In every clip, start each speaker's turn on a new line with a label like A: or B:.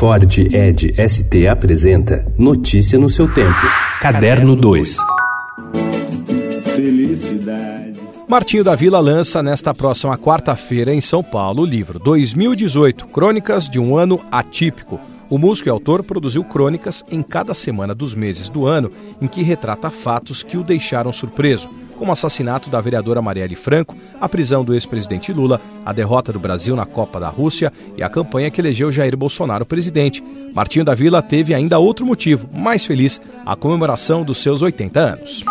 A: Ford Ed ST apresenta Notícia no seu tempo. Caderno 2.
B: Felicidade. Martinho da Vila lança nesta próxima quarta-feira em São Paulo o livro 2018 Crônicas de um Ano Atípico. O músico e autor produziu crônicas em cada semana dos meses do ano em que retrata fatos que o deixaram surpreso como o assassinato da vereadora Marielle Franco, a prisão do ex-presidente Lula, a derrota do Brasil na Copa da Rússia e a campanha que elegeu Jair Bolsonaro presidente. Martinho da Vila teve ainda outro motivo, mais feliz, a comemoração dos seus 80 anos.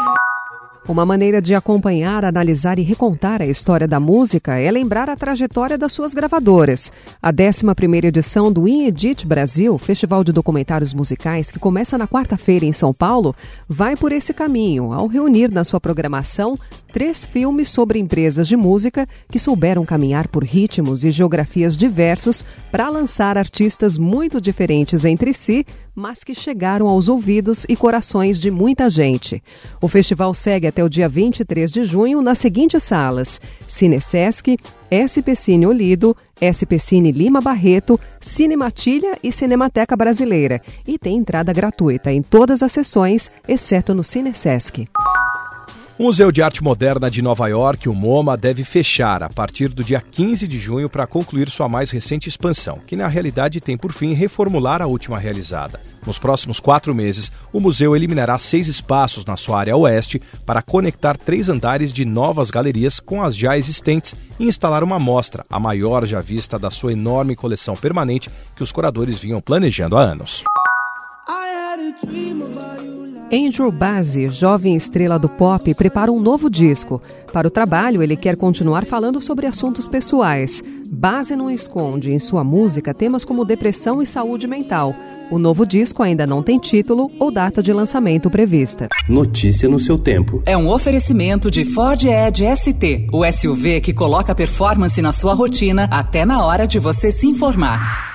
C: Uma maneira de acompanhar, analisar e recontar a história da música é lembrar a trajetória das suas gravadoras. A 11ª edição do Inedit Brasil, festival de documentários musicais que começa na quarta-feira em São Paulo, vai por esse caminho, ao reunir na sua programação três filmes sobre empresas de música que souberam caminhar por ritmos e geografias diversos para lançar artistas muito diferentes entre si, mas que chegaram aos ouvidos e corações de muita gente. O festival segue até o dia 23 de junho nas seguintes salas: Cinesesc, SP Cine Olido, SP Cine Lima Barreto, Cinematilha e Cinemateca Brasileira. E tem entrada gratuita em todas as sessões, exceto no Cinesesc.
B: O Museu de Arte Moderna de Nova York, o MoMA, deve fechar a partir do dia 15 de junho para concluir sua mais recente expansão, que na realidade tem por fim reformular a última realizada. Nos próximos quatro meses, o museu eliminará seis espaços na sua área oeste para conectar três andares de novas galerias com as já existentes e instalar uma mostra, a maior já vista da sua enorme coleção permanente que os curadores vinham planejando há anos.
C: Andrew Bazzi, jovem estrela do pop, prepara um novo disco. Para o trabalho, ele quer continuar falando sobre assuntos pessoais. Bazzi não esconde em sua música temas como depressão e saúde mental. O novo disco ainda não tem título ou data de lançamento prevista.
A: Notícia no seu tempo.
D: É um oferecimento de Ford Edge ST, o SUV que coloca performance na sua rotina até na hora de você se informar.